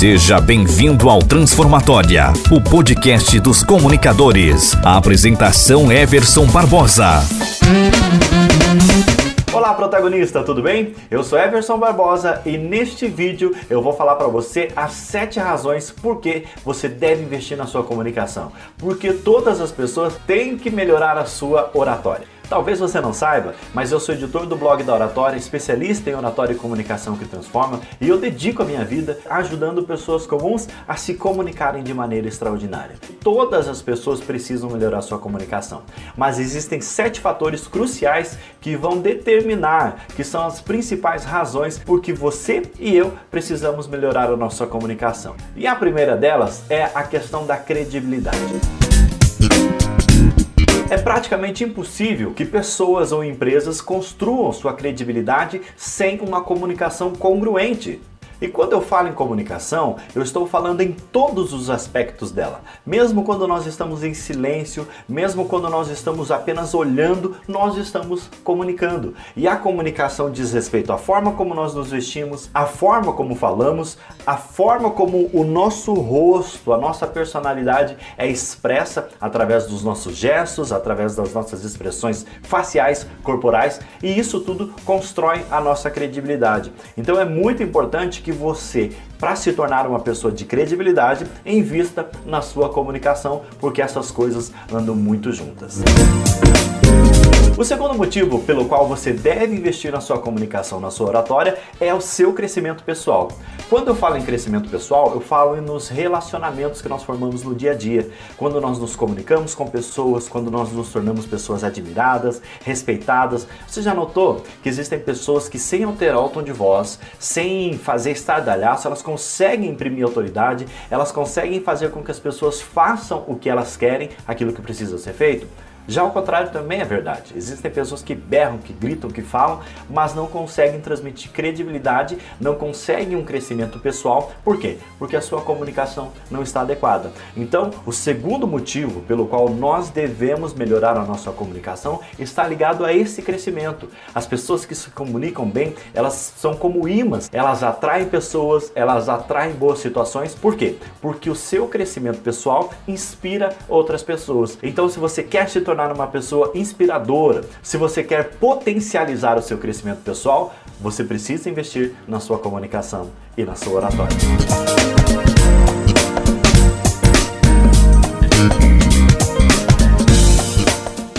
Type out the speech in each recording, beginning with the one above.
Seja bem-vindo ao Transformatória, o podcast dos comunicadores. A apresentação Everson Barbosa. Olá, protagonista, tudo bem? Eu sou Everson Barbosa e neste vídeo eu vou falar para você as sete razões por que você deve investir na sua comunicação. Porque todas as pessoas têm que melhorar a sua oratória. Talvez você não saiba, mas eu sou editor do blog da Oratória, especialista em oratória e comunicação que transforma, e eu dedico a minha vida ajudando pessoas comuns a se comunicarem de maneira extraordinária. Todas as pessoas precisam melhorar sua comunicação, mas existem sete fatores cruciais que vão determinar que são as principais razões por que você e eu precisamos melhorar a nossa comunicação. E a primeira delas é a questão da credibilidade. É praticamente impossível que pessoas ou empresas construam sua credibilidade sem uma comunicação congruente. E quando eu falo em comunicação, eu estou falando em todos os aspectos dela. Mesmo quando nós estamos em silêncio, mesmo quando nós estamos apenas olhando, nós estamos comunicando. E a comunicação diz respeito à forma como nós nos vestimos, à forma como falamos, à forma como o nosso rosto, a nossa personalidade é expressa através dos nossos gestos, através das nossas expressões faciais, corporais, e isso tudo constrói a nossa credibilidade. Então é muito importante que que você, para se tornar uma pessoa de credibilidade, invista na sua comunicação, porque essas coisas andam muito juntas. O segundo motivo pelo qual você deve investir na sua comunicação, na sua oratória, é o seu crescimento pessoal. Quando eu falo em crescimento pessoal, eu falo nos relacionamentos que nós formamos no dia a dia. Quando nós nos comunicamos com pessoas, quando nós nos tornamos pessoas admiradas, respeitadas. Você já notou que existem pessoas que, sem alterar o tom de voz, sem fazer estardalhaço, elas conseguem imprimir autoridade, elas conseguem fazer com que as pessoas façam o que elas querem, aquilo que precisa ser feito? Já o contrário também é verdade. Existem pessoas que berram, que gritam, que falam, mas não conseguem transmitir credibilidade, não conseguem um crescimento pessoal. Por quê? Porque a sua comunicação não está adequada. Então, o segundo motivo pelo qual nós devemos melhorar a nossa comunicação está ligado a esse crescimento. As pessoas que se comunicam bem, elas são como imãs, elas atraem pessoas, elas atraem boas situações. Por quê? Porque o seu crescimento pessoal inspira outras pessoas. Então, se você quer se tornar uma pessoa inspiradora, se você quer potencializar o seu crescimento pessoal, você precisa investir na sua comunicação e na sua oratória.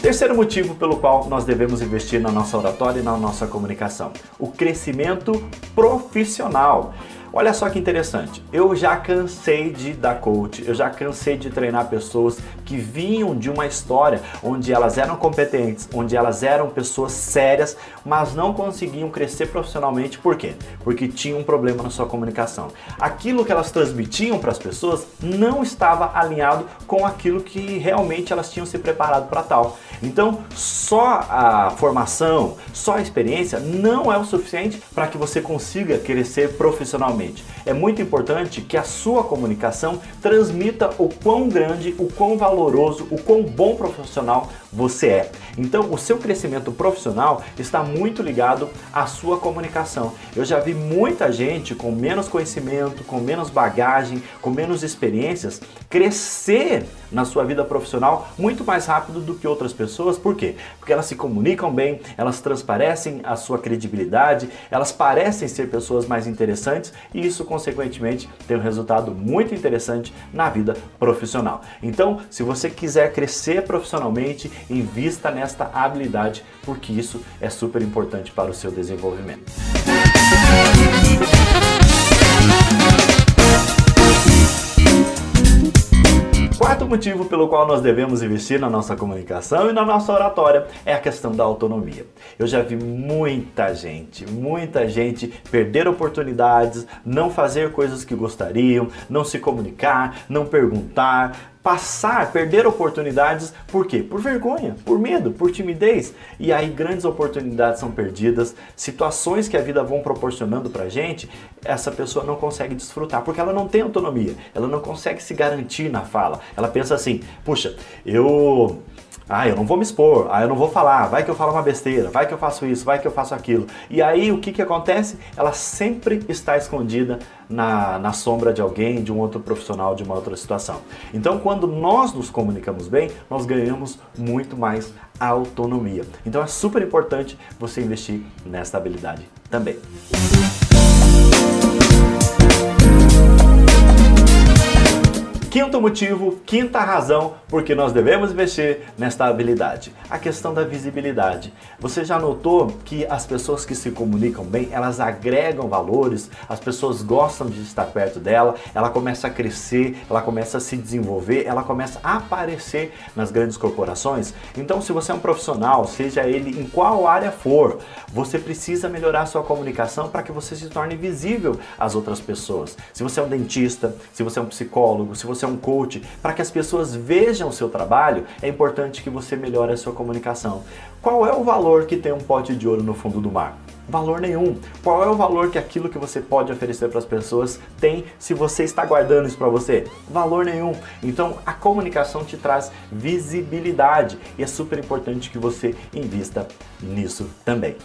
Terceiro motivo pelo qual nós devemos investir na nossa oratória e na nossa comunicação: o crescimento profissional. Olha só que interessante. Eu já cansei de dar coach, eu já cansei de treinar pessoas que vinham de uma história onde elas eram competentes, onde elas eram pessoas sérias, mas não conseguiam crescer profissionalmente. Por quê? Porque tinham um problema na sua comunicação. Aquilo que elas transmitiam para as pessoas não estava alinhado com aquilo que realmente elas tinham se preparado para tal. Então, só a formação, só a experiência não é o suficiente para que você consiga crescer profissionalmente é muito importante que a sua comunicação transmita o quão grande, o quão valoroso, o quão bom profissional você é. Então, o seu crescimento profissional está muito ligado à sua comunicação. Eu já vi muita gente com menos conhecimento, com menos bagagem, com menos experiências crescer na sua vida profissional muito mais rápido do que outras pessoas. Por quê? Porque elas se comunicam bem, elas transparecem a sua credibilidade, elas parecem ser pessoas mais interessantes e isso, consequentemente, tem um resultado muito interessante na vida profissional. Então, se você quiser crescer profissionalmente, invista nesta habilidade, porque isso é super importante para o seu desenvolvimento. Quarto motivo pelo qual nós devemos investir na nossa comunicação e na nossa oratória é a questão da autonomia. Eu já vi muita gente, muita gente perder oportunidades, não fazer coisas que gostariam, não se comunicar, não perguntar, passar, perder oportunidades, por quê? Por vergonha, por medo, por timidez. E aí grandes oportunidades são perdidas, situações que a vida vão proporcionando pra gente, essa pessoa não consegue desfrutar, porque ela não tem autonomia, ela não consegue se garantir na fala. Ela pensa assim: "Puxa, eu ah, eu não vou me expor, ah, eu não vou falar, vai que eu falo uma besteira, vai que eu faço isso, vai que eu faço aquilo. E aí o que, que acontece? Ela sempre está escondida na, na sombra de alguém, de um outro profissional, de uma outra situação. Então, quando nós nos comunicamos bem, nós ganhamos muito mais autonomia. Então, é super importante você investir nessa habilidade também. Quinto motivo, quinta razão porque nós devemos investir nesta habilidade, a questão da visibilidade. Você já notou que as pessoas que se comunicam bem, elas agregam valores, as pessoas gostam de estar perto dela, ela começa a crescer, ela começa a se desenvolver, ela começa a aparecer nas grandes corporações. Então, se você é um profissional, seja ele em qual área for, você precisa melhorar sua comunicação para que você se torne visível às outras pessoas. Se você é um dentista, se você é um psicólogo, se você você um coach, para que as pessoas vejam o seu trabalho, é importante que você melhore a sua comunicação. Qual é o valor que tem um pote de ouro no fundo do mar? Valor nenhum. Qual é o valor que aquilo que você pode oferecer para as pessoas tem se você está guardando isso para você? Valor nenhum. Então a comunicação te traz visibilidade e é super importante que você invista nisso também.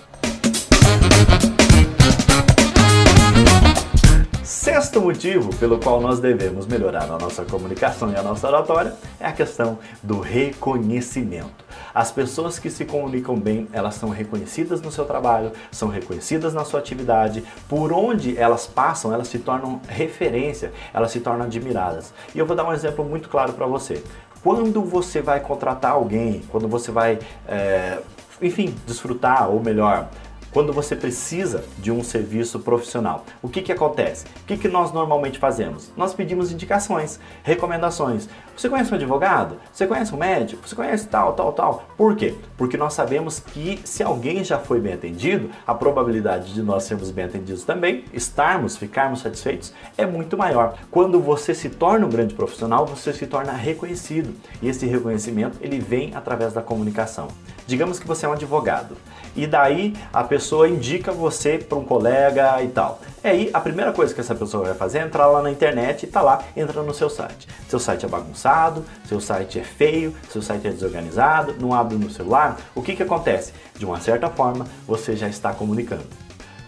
Sexto motivo pelo qual nós devemos melhorar a nossa comunicação e a nossa oratória é a questão do reconhecimento. As pessoas que se comunicam bem, elas são reconhecidas no seu trabalho, são reconhecidas na sua atividade, por onde elas passam, elas se tornam referência, elas se tornam admiradas. E eu vou dar um exemplo muito claro para você. Quando você vai contratar alguém, quando você vai, é, enfim, desfrutar, ou melhor, quando você precisa de um serviço profissional. O que, que acontece? O que, que nós normalmente fazemos? Nós pedimos indicações, recomendações. Você conhece um advogado? Você conhece um médico? Você conhece tal, tal, tal? Por quê? Porque nós sabemos que se alguém já foi bem atendido, a probabilidade de nós sermos bem atendidos também, estarmos, ficarmos satisfeitos, é muito maior. Quando você se torna um grande profissional, você se torna reconhecido. E esse reconhecimento, ele vem através da comunicação. Digamos que você é um advogado e daí a pessoa indica você para um colega e tal. E aí a primeira coisa que essa pessoa vai fazer é entrar lá na internet e tá lá, entra no seu site. Seu site é bagunçado, seu site é feio, seu site é desorganizado, não abre no celular. O que que acontece? De uma certa forma, você já está comunicando.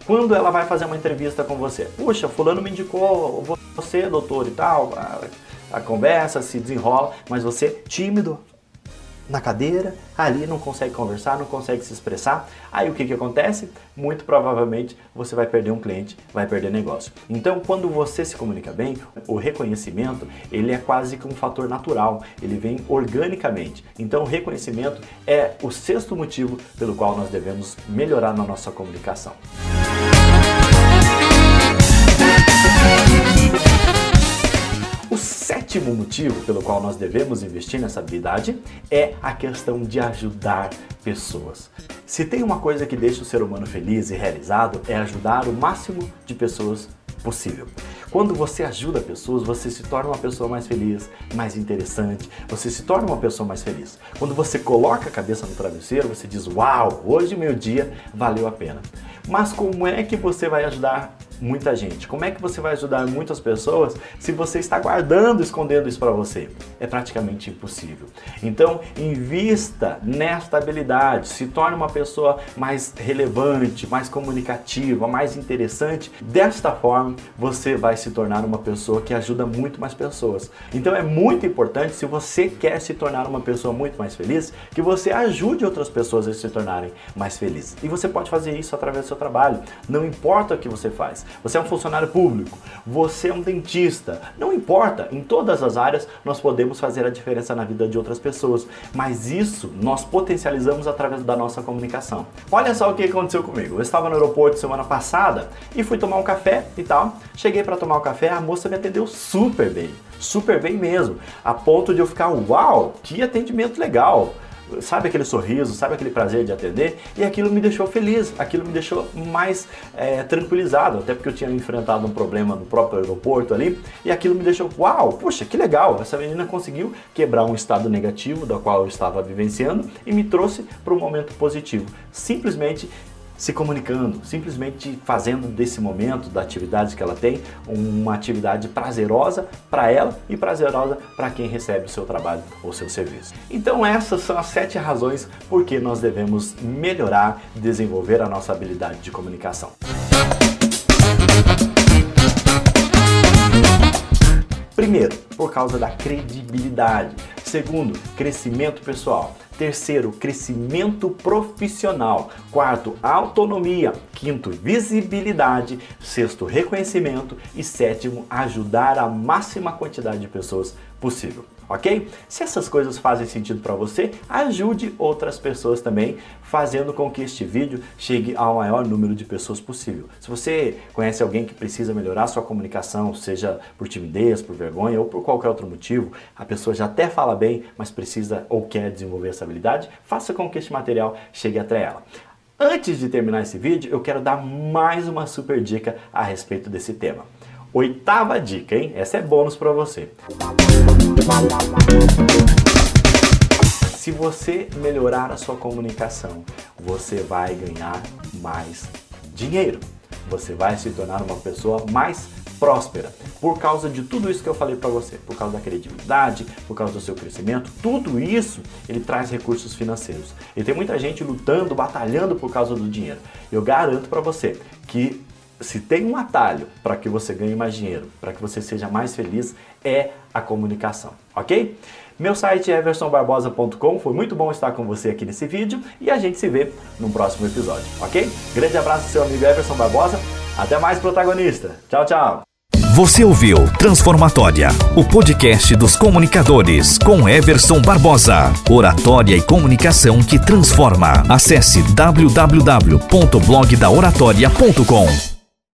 Quando ela vai fazer uma entrevista com você, puxa, fulano me indicou você, doutor e tal, a, a conversa se desenrola, mas você tímido, na cadeira, ali não consegue conversar, não consegue se expressar. Aí o que, que acontece? Muito provavelmente você vai perder um cliente, vai perder negócio. Então, quando você se comunica bem, o reconhecimento ele é quase que um fator natural, ele vem organicamente. Então, o reconhecimento é o sexto motivo pelo qual nós devemos melhorar na nossa comunicação. Sétimo motivo pelo qual nós devemos investir nessa habilidade é a questão de ajudar pessoas. Se tem uma coisa que deixa o ser humano feliz e realizado é ajudar o máximo de pessoas possível. Quando você ajuda pessoas, você se torna uma pessoa mais feliz, mais interessante, você se torna uma pessoa mais feliz. Quando você coloca a cabeça no travesseiro, você diz: Uau, hoje meu dia valeu a pena. Mas como é que você vai ajudar muita gente? Como é que você vai ajudar muitas pessoas se você está guardando, escondendo isso para você? É praticamente impossível. Então, invista nesta habilidade, se torne uma pessoa mais relevante, mais comunicativa, mais interessante. Desta forma, você vai se tornar uma pessoa que ajuda muito mais pessoas. Então, é muito importante, se você quer se tornar uma pessoa muito mais feliz, que você ajude outras pessoas a se tornarem mais felizes. E você pode fazer isso através do seu trabalho. Não importa o que você faz você é um funcionário público, você é um dentista, não importa, em todas as áreas nós podemos fazer a diferença na vida de outras pessoas, mas isso nós potencializamos através da nossa comunicação. Olha só o que aconteceu comigo. Eu estava no aeroporto semana passada e fui tomar um café e tal. Cheguei para tomar o um café, a moça me atendeu super bem, super bem mesmo, a ponto de eu ficar, uau, que atendimento legal sabe aquele sorriso, sabe aquele prazer de atender, e aquilo me deixou feliz, aquilo me deixou mais é, tranquilizado, até porque eu tinha enfrentado um problema no próprio aeroporto ali, e aquilo me deixou, uau, puxa, que legal, essa menina conseguiu quebrar um estado negativo da qual eu estava vivenciando e me trouxe para um momento positivo. Simplesmente se comunicando, simplesmente fazendo desse momento, da atividade que ela tem, uma atividade prazerosa para ela e prazerosa para quem recebe o seu trabalho ou seu serviço. Então essas são as sete razões por que nós devemos melhorar desenvolver a nossa habilidade de comunicação. Primeiro, por causa da credibilidade. Segundo, crescimento pessoal. Terceiro, crescimento profissional. Quarto, autonomia. Quinto, visibilidade. Sexto, reconhecimento. E sétimo, ajudar a máxima quantidade de pessoas possível ok? Se essas coisas fazem sentido para você, ajude outras pessoas também, fazendo com que este vídeo chegue ao maior número de pessoas possível. Se você conhece alguém que precisa melhorar sua comunicação, seja por timidez, por vergonha ou por qualquer outro motivo, a pessoa já até fala bem, mas precisa ou quer desenvolver essa habilidade, faça com que este material chegue até ela. Antes de terminar esse vídeo, eu quero dar mais uma super dica a respeito desse tema. Oitava dica, hein? Essa é bônus para você. Se você melhorar a sua comunicação, você vai ganhar mais dinheiro. Você vai se tornar uma pessoa mais próspera por causa de tudo isso que eu falei para você, por causa da credibilidade, por causa do seu crescimento, tudo isso ele traz recursos financeiros. E tem muita gente lutando, batalhando por causa do dinheiro. Eu garanto para você que se tem um atalho para que você ganhe mais dinheiro, para que você seja mais feliz, é a comunicação, ok? Meu site é eversonbarbosa.com, foi muito bom estar com você aqui nesse vídeo e a gente se vê no próximo episódio, ok? Grande abraço seu amigo Everson Barbosa, até mais protagonista, tchau, tchau! Você ouviu Transformatória, o podcast dos comunicadores com Everson Barbosa. Oratória e comunicação que transforma. Acesse www.blogdaoratoria.com.